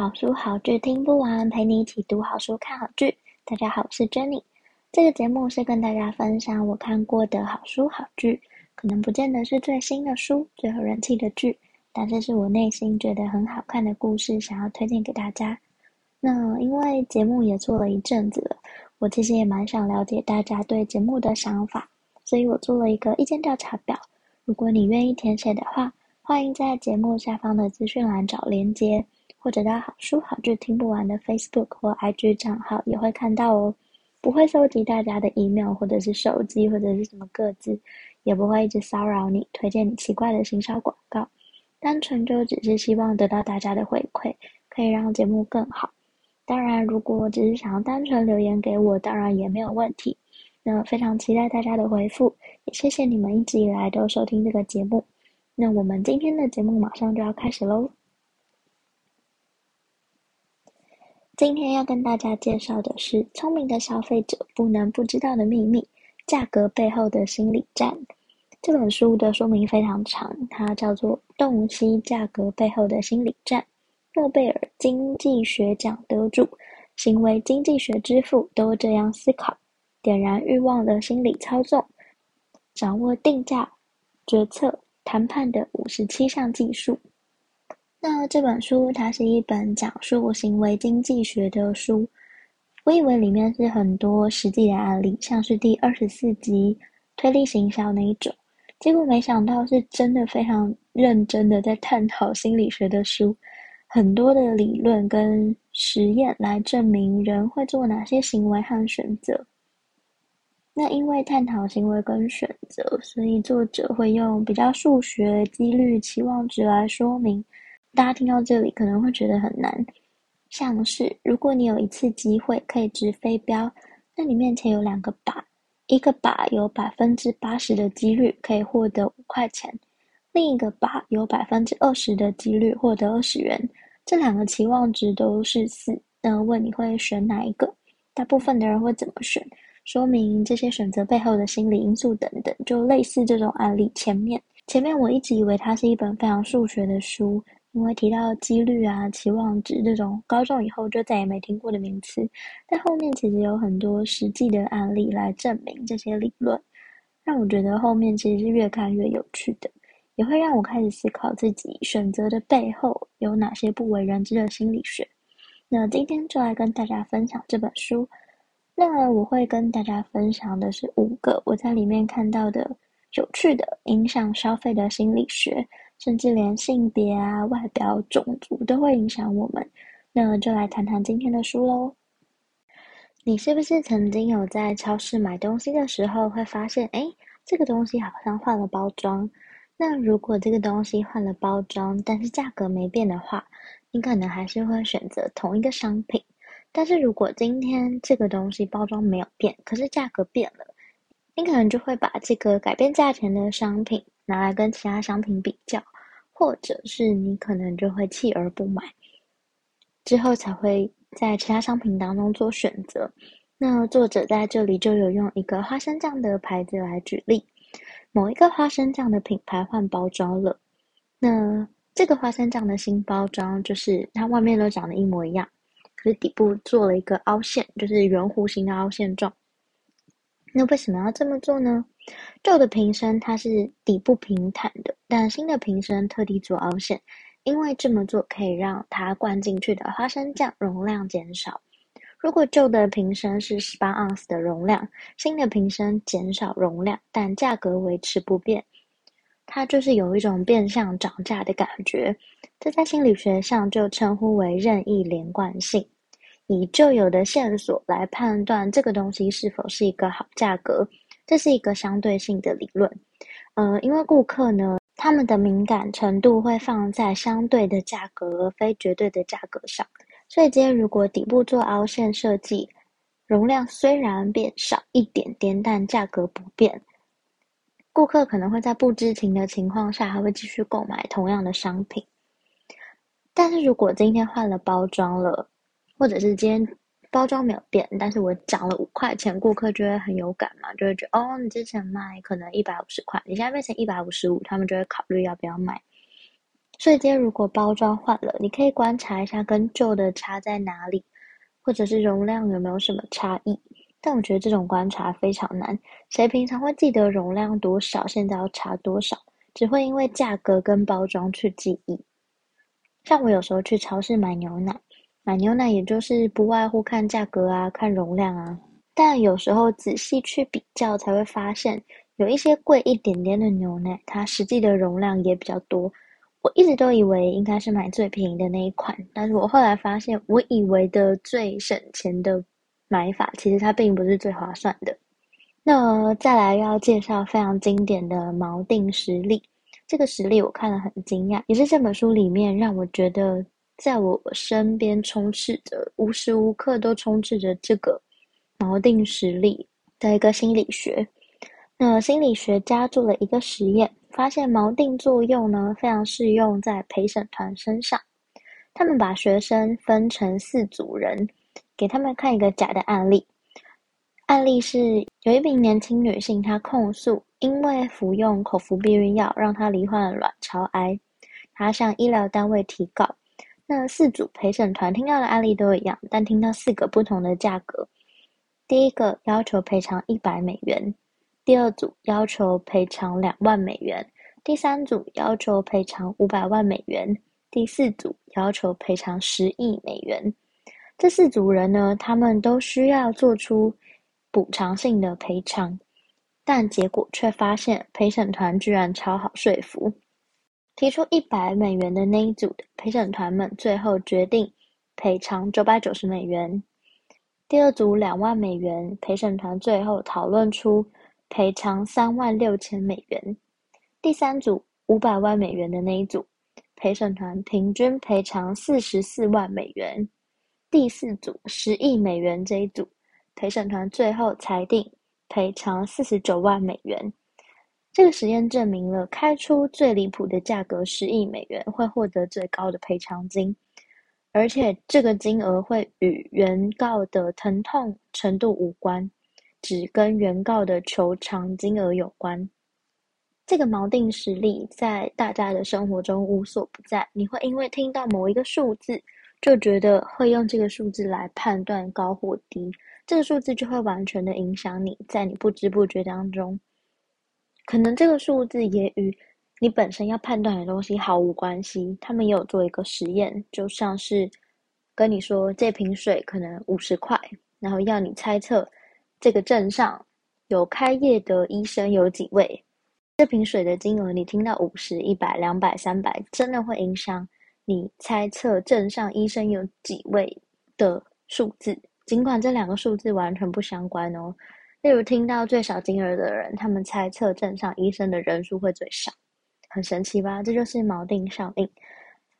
好书好剧听不完，陪你一起读好书看好剧。大家好，我是 Jenny。这个节目是跟大家分享我看过的好书好剧，可能不见得是最新的书、最有人气的剧，但这是我内心觉得很好看的故事，想要推荐给大家。那因为节目也做了一阵子了，我其实也蛮想了解大家对节目的想法，所以我做了一个意见调查表。如果你愿意填写的话，欢迎在节目下方的资讯栏找连接。或者到好书好剧听不完的 Facebook 或 IG 账号也会看到哦，不会收集大家的 email 或者是手机或者是什么个资，也不会一直骚扰你，推荐你奇怪的行销广告，单纯就只是希望得到大家的回馈，可以让节目更好。当然，如果只是想要单纯留言给我，当然也没有问题。那非常期待大家的回复，也谢谢你们一直以来都收听这个节目。那我们今天的节目马上就要开始喽。今天要跟大家介绍的是《聪明的消费者不能不知道的秘密：价格背后的心理战》。这本书的说明非常长，它叫做《洞悉价格背后的心理战》。诺贝尔经济学奖得主、行为经济学之父都这样思考：点燃欲望的心理操纵，掌握定价、决策、谈判的五十七项技术。那这本书它是一本讲述行为经济学的书，我以为里面是很多实际的案例，像是第二十四集推力行销那一种，结果没想到是真的非常认真的在探讨心理学的书，很多的理论跟实验来证明人会做哪些行为和选择。那因为探讨行为跟选择，所以作者会用比较数学、几率、期望值来说明。大家听到这里可能会觉得很难，像是如果你有一次机会可以掷飞镖，那你面前有两个靶，一个靶有百分之八十的几率可以获得五块钱，另一个靶有百分之二十的几率获得二十元，这两个期望值都是四，那问你会选哪一个？大部分的人会怎么选？说明这些选择背后的心理因素等等，就类似这种案例。前面前面我一直以为它是一本非常数学的书。因为提到几率啊、期望值这种高中以后就再也没听过的名词，但后面其实有很多实际的案例来证明这些理论，让我觉得后面其实是越看越有趣的，也会让我开始思考自己选择的背后有哪些不为人知的心理学。那今天就来跟大家分享这本书。那我会跟大家分享的是五个我在里面看到的有趣的影响消费的心理学。甚至连性别啊、外表、种族都会影响我们。那就来谈谈今天的书喽。你是不是曾经有在超市买东西的时候，会发现，哎，这个东西好像换了包装？那如果这个东西换了包装，但是价格没变的话，你可能还是会选择同一个商品。但是如果今天这个东西包装没有变，可是价格变了，你可能就会把这个改变价钱的商品拿来跟其他商品比较。或者是你可能就会弃而不买，之后才会在其他商品当中做选择。那作者在这里就有用一个花生酱的牌子来举例，某一个花生酱的品牌换包装了，那这个花生酱的新包装就是它外面都长得一模一样，可是底部做了一个凹陷，就是圆弧形的凹陷状。那为什么要这么做呢？旧的瓶身它是底部平坦的，但新的瓶身特地做凹陷，因为这么做可以让它灌进去的花生酱容量减少。如果旧的瓶身是十八盎司的容量，新的瓶身减少容量，但价格维持不变，它就是有一种变相涨价的感觉。这在心理学上就称呼为任意连贯性。以旧有的线索来判断这个东西是否是一个好价格，这是一个相对性的理论。呃，因为顾客呢，他们的敏感程度会放在相对的价格而非绝对的价格上，所以今天如果底部做凹陷设计，容量虽然变少一点点，但价格不变，顾客可能会在不知情的情况下，还会继续购买同样的商品。但是如果今天换了包装了，或者是今天包装没有变，但是我涨了五块钱，顾客就会很有感嘛，就会觉得哦，你之前卖可能一百五十块，你现在变成一百五十五，他们就会考虑要不要买。所以今天如果包装换了，你可以观察一下跟旧的差在哪里，或者是容量有没有什么差异。但我觉得这种观察非常难，谁平常会记得容量多少，现在要差多少？只会因为价格跟包装去记忆。像我有时候去超市买牛奶，买牛奶也就是不外乎看价格啊，看容量啊。但有时候仔细去比较，才会发现有一些贵一点点的牛奶，它实际的容量也比较多。我一直都以为应该是买最便宜的那一款，但是我后来发现，我以为的最省钱的买法，其实它并不是最划算的。那再来要介绍非常经典的锚定实例，这个实例我看了很惊讶，也是这本书里面让我觉得，在我身边充斥着，无时无刻都充斥着这个锚定实力的一个心理学。那心理学家做了一个实验。发现锚定作用呢，非常适用在陪审团身上。他们把学生分成四组人，给他们看一个假的案例。案例是有一名年轻女性，她控诉因为服用口服避孕药，让她罹患卵巢癌。她向医疗单位提告。那四组陪审团听到的案例都一样，但听到四个不同的价格。第一个要求赔偿一百美元。第二组要求赔偿两万美元，第三组要求赔偿五百万美元，第四组要求赔偿十亿美元。这四组人呢，他们都需要做出补偿性的赔偿，但结果却发现陪审团居然超好说服。提出一百美元的那一组的陪审团们，最后决定赔偿九百九十美元。第二组两万美元，陪审团最后讨论出。赔偿三万六千美元，第三组五百万美元的那一组，陪审团平均赔偿四十四万美元。第四组十亿美元这一组，陪审团最后裁定赔偿四十九万美元。这个实验证明了，开出最离谱的价格十亿美元会获得最高的赔偿金，而且这个金额会与原告的疼痛程度无关。只跟原告的求偿金额有关。这个锚定实力在大家的生活中无所不在。你会因为听到某一个数字，就觉得会用这个数字来判断高或低。这个数字就会完全的影响你，在你不知不觉当中，可能这个数字也与你本身要判断的东西毫无关系。他们也有做一个实验，就像是跟你说这瓶水可能五十块，然后要你猜测。这个镇上有开业的医生有几位？这瓶水的金额，你听到五十、一百、两百、三百，真的会影响你猜测镇上医生有几位的数字。尽管这两个数字完全不相关哦。例如，听到最少金额的人，他们猜测镇上医生的人数会最少，很神奇吧？这就是锚定效应。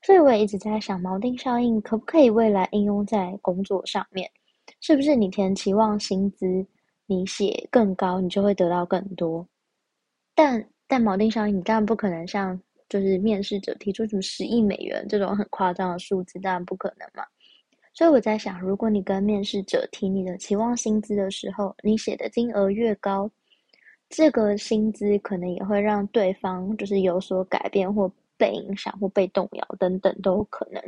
所以我也一直在想，锚定效应可不可以未来应用在工作上面？是不是你填期望薪资，你写更高，你就会得到更多？但但锚定效应，你当然不可能像就是面试者提出什么十亿美元这种很夸张的数字，当然不可能嘛。所以我在想，如果你跟面试者提你的期望薪资的时候，你写的金额越高，这个薪资可能也会让对方就是有所改变，或被影响，或被动摇等等都有可能。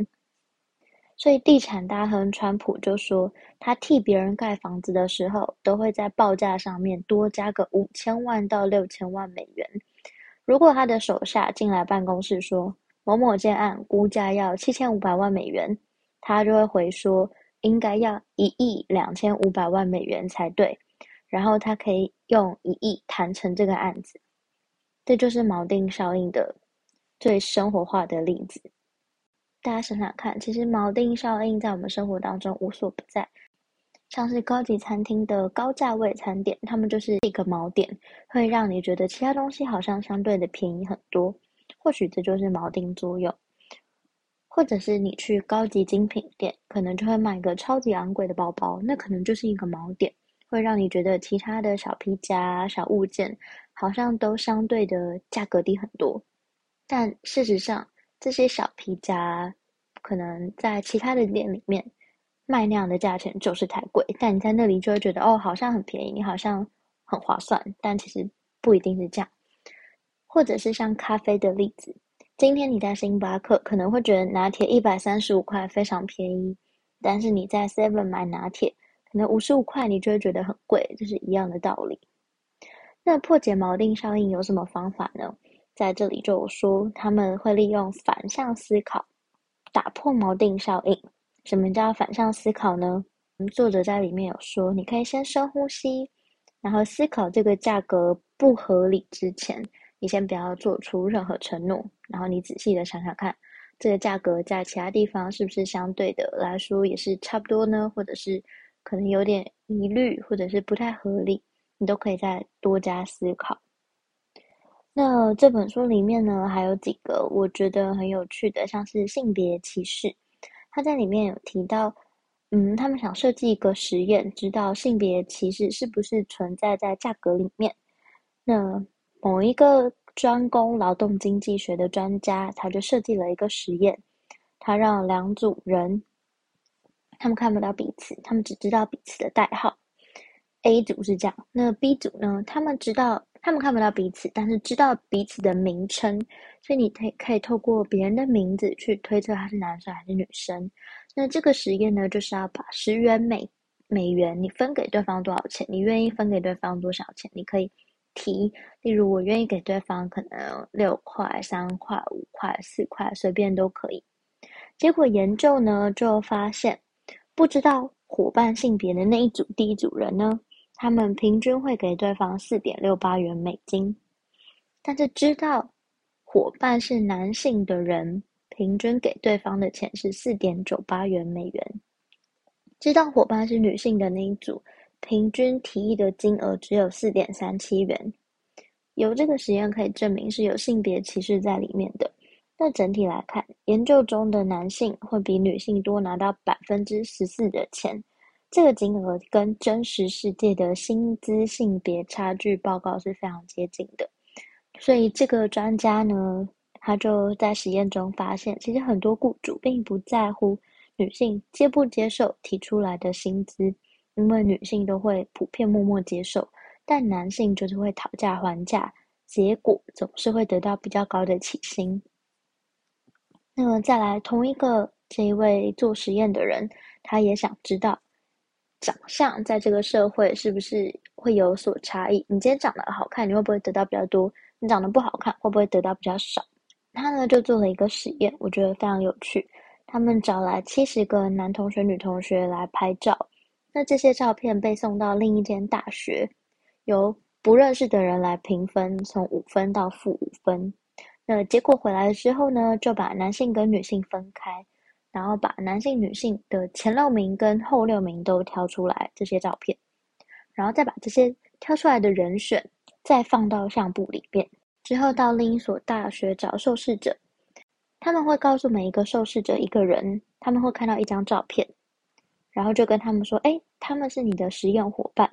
所以，地产大亨川普就说，他替别人盖房子的时候，都会在报价上面多加个五千万到六千万美元。如果他的手下进来办公室说某某件案估价要七千五百万美元，他就会回说应该要一亿两千五百万美元才对。然后他可以用一亿谈成这个案子。这就是锚定效应的最生活化的例子。大家想想看，其实锚定效应在我们生活当中无所不在，像是高级餐厅的高价位餐点，他们就是一个锚点，会让你觉得其他东西好像相对的便宜很多。或许这就是锚定作用。或者是你去高级精品店，可能就会买个超级昂贵的包包，那可能就是一个锚点，会让你觉得其他的小皮夹、小物件好像都相对的价格低很多。但事实上，这些小皮夹可能在其他的店里面卖那样的价钱就是太贵，但你在那里就会觉得哦，好像很便宜，你好像很划算，但其实不一定是这样。或者是像咖啡的例子。今天你在星巴克可能会觉得拿铁一百三十五块非常便宜，但是你在 Seven 买拿铁可能五十五块，你就会觉得很贵，这是一样的道理。那破解锚定效应有什么方法呢？在这里就有说他们会利用反向思考打破锚定效应。什么叫反向思考呢？作者在里面有说，你可以先深呼吸，然后思考这个价格不合理之前。你先不要做出任何承诺，然后你仔细的想想看，这个价格在其他地方是不是相对的来说也是差不多呢？或者是可能有点疑虑，或者是不太合理，你都可以再多加思考。那这本书里面呢，还有几个我觉得很有趣的，像是性别歧视，他在里面有提到，嗯，他们想设计一个实验，知道性别歧视是不是存在在价格里面。那某一个专攻劳动经济学的专家，他就设计了一个实验，他让两组人，他们看不到彼此，他们只知道彼此的代号。A 组是这样，那 B 组呢？他们知道，他们看不到彼此，但是知道彼此的名称，所以你可以可以透过别人的名字去推测他是男生还是女生。那这个实验呢，就是要把十元美美元，你分给对方多少钱？你愿意分给对方多少钱？你可以。提，例如我愿意给对方可能六块、三块、五块、四块，随便都可以。结果研究呢，就发现不知道伙伴性别的那一组第一组人呢，他们平均会给对方四点六八元美金，但是知道伙伴是男性的人，平均给对方的钱是四点九八元美元。知道伙伴是女性的那一组。平均提议的金额只有四点三七元，由这个实验可以证明是有性别歧视在里面的。那整体来看，研究中的男性会比女性多拿到百分之十四的钱，这个金额跟真实世界的薪资性别差距报告是非常接近的。所以这个专家呢，他就在实验中发现，其实很多雇主并不在乎女性接不接受提出来的薪资。因为女性都会普遍默默接受，但男性就是会讨价还价，结果总是会得到比较高的起薪。那么再来，同一个这一位做实验的人，他也想知道长相在这个社会是不是会有所差异。你今天长得好看，你会不会得到比较多？你长得不好看，会不会得到比较少？他呢就做了一个实验，我觉得非常有趣。他们找来七十个男同学、女同学来拍照。那这些照片被送到另一间大学，由不认识的人来评分，从五分到负五分。那结果回来了之后呢，就把男性跟女性分开，然后把男性、女性的前六名跟后六名都挑出来这些照片，然后再把这些挑出来的人选再放到相簿里边，之后到另一所大学找受试者，他们会告诉每一个受试者一个人，他们会看到一张照片。然后就跟他们说：“诶，他们是你的实验伙伴，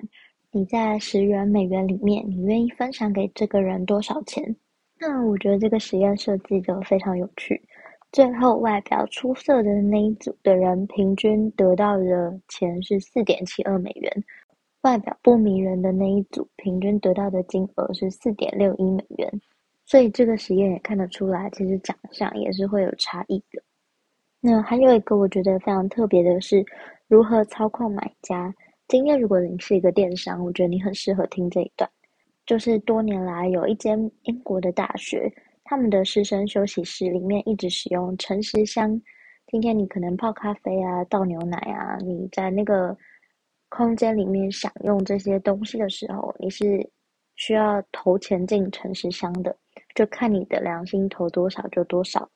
你在十元美元里面，你愿意分享给这个人多少钱？”那我觉得这个实验设计就非常有趣。最后，外表出色的那一组的人平均得到的钱是四点七二美元，外表不迷人的那一组平均得到的金额是四点六一美元。所以这个实验也看得出来，其实长相也是会有差异的。那还有一个我觉得非常特别的是。如何操控买家？今天如果你是一个电商，我觉得你很适合听这一段。就是多年来有一间英国的大学，他们的师生休息室里面一直使用诚实箱。今天你可能泡咖啡啊、倒牛奶啊，你在那个空间里面享用这些东西的时候，你是需要投钱进诚实箱的，就看你的良心投多少就多少，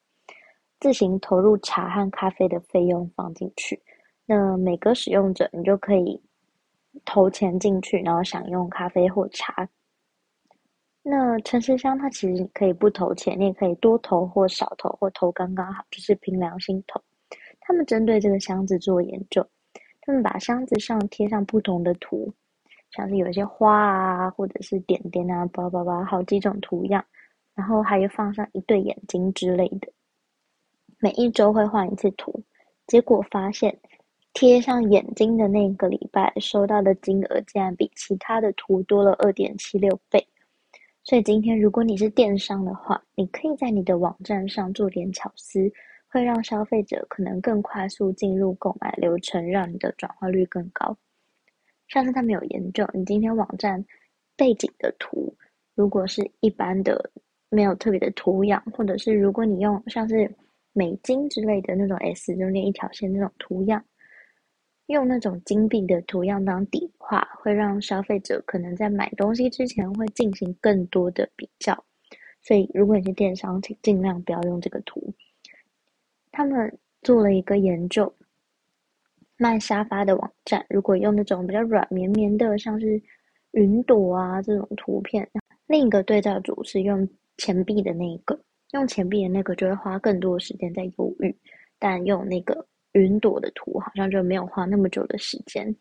自行投入茶和咖啡的费用放进去。那每个使用者，你就可以投钱进去，然后享用咖啡或茶。那陈时香它其实可以不投钱，你也可以多投或少投或投刚刚好，就是凭良心投。他们针对这个箱子做研究，他们把箱子上贴上不同的图，像是有一些花啊，或者是点点啊，叭叭叭，好几种图样，然后还有放上一对眼睛之类的。每一周会换一次图，结果发现贴上眼睛的那个礼拜收到的金额竟然比其他的图多了二点七六倍。所以今天，如果你是电商的话，你可以在你的网站上做点巧思，会让消费者可能更快速进入购买流程，让你的转化率更高。上次他们有研究，你今天网站背景的图，如果是一般的没有特别的图样，或者是如果你用像是美金之类的那种 S 中间一条线那种图样。用那种金币的图样当底画，会让消费者可能在买东西之前会进行更多的比较。所以，如果你是电商，请尽量不要用这个图。他们做了一个研究，卖沙发的网站，如果用那种比较软绵绵的，像是云朵啊这种图片，另一个对照组是用钱币的那一个，用钱币的那个就会花更多的时间在犹豫，但用那个。云朵的图好像就没有花那么久的时间，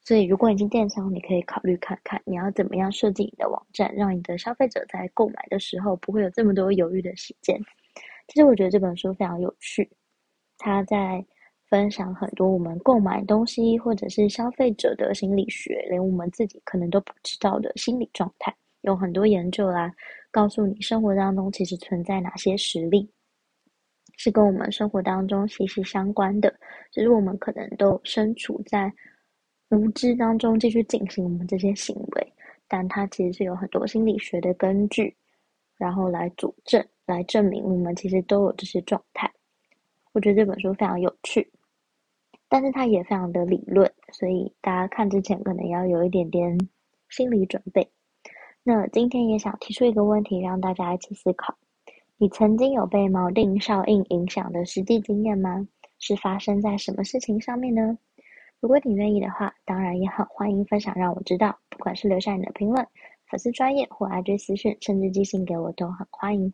所以如果你是电商，你可以考虑看看你要怎么样设计你的网站，让你的消费者在购买的时候不会有这么多犹豫的时间。其实我觉得这本书非常有趣，他在分享很多我们购买东西或者是消费者的心理学，连我们自己可能都不知道的心理状态，有很多研究来告诉你生活当中其实存在哪些实例。是跟我们生活当中息息相关的，只是我们可能都身处在无知当中继续进行我们这些行为，但它其实是有很多心理学的根据，然后来佐证、来证明我们其实都有这些状态。我觉得这本书非常有趣，但是它也非常的理论，所以大家看之前可能要有一点点心理准备。那今天也想提出一个问题，让大家一起思考。你曾经有被锚定效应影响的实际经验吗？是发生在什么事情上面呢？如果你愿意的话，当然也很欢迎分享，让我知道。不管是留下你的评论、粉丝专业或 IG 私讯，甚至寄信给我，都很欢迎。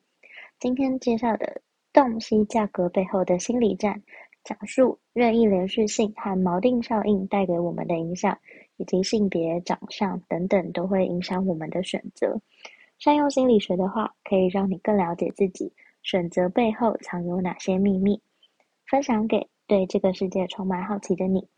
今天介绍的洞悉价格背后的心理战，讲述任意连续性和锚定效应带给我们的影响，以及性别、长相等等都会影响我们的选择。善用心理学的话，可以让你更了解自己，选择背后藏有哪些秘密，分享给对这个世界充满好奇的你。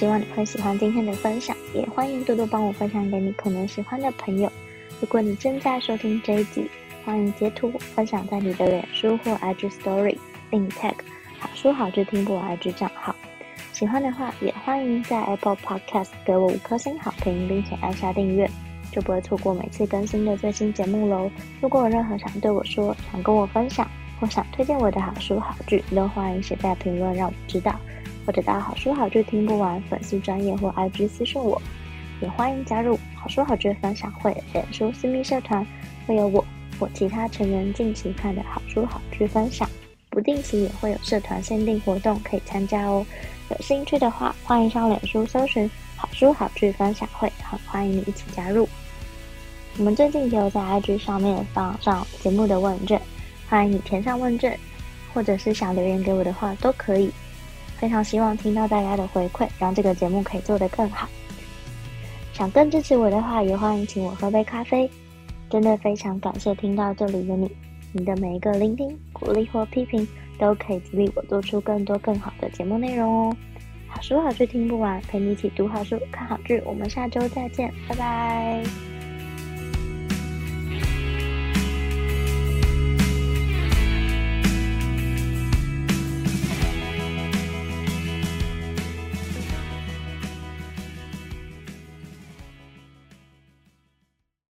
希望你会喜欢今天的分享，也欢迎多多帮我分享给你可能喜欢的朋友。如果你正在收听这一集，欢迎截图分享在你的脸书或 IG Story，并 tag 好书好剧听不完 IG 账号。喜欢的话，也欢迎在 Apple Podcast 给我五颗星好评，并且按下订阅，就不会错过每次更新的最新节目喽。如果有任何想对我说、想跟我分享或想推荐我的好书好剧，都欢迎写在评论让我知道，或者到好书好剧听不完粉丝专业或 IG 私信我。也欢迎加入好书好剧分享会脸书私密社团，会有我。或其他成员近期看的好书好剧分享，不定期也会有社团限定活动可以参加哦。有兴趣的话，欢迎上脸书搜寻“好书好剧分享会”，很欢迎你一起加入。我们最近也有在 IG 上面放上节目的问卷，欢迎你填上问卷，或者是想留言给我的话都可以。非常希望听到大家的回馈，让这个节目可以做得更好。想更支持我的话，也欢迎请我喝杯咖啡。真的非常感谢听到这里的你，你的每一个聆听、鼓励或批评，都可以激励我做出更多更好的节目内容哦。好书好剧听不完，陪你一起读好书、看好剧。我们下周再见，拜拜。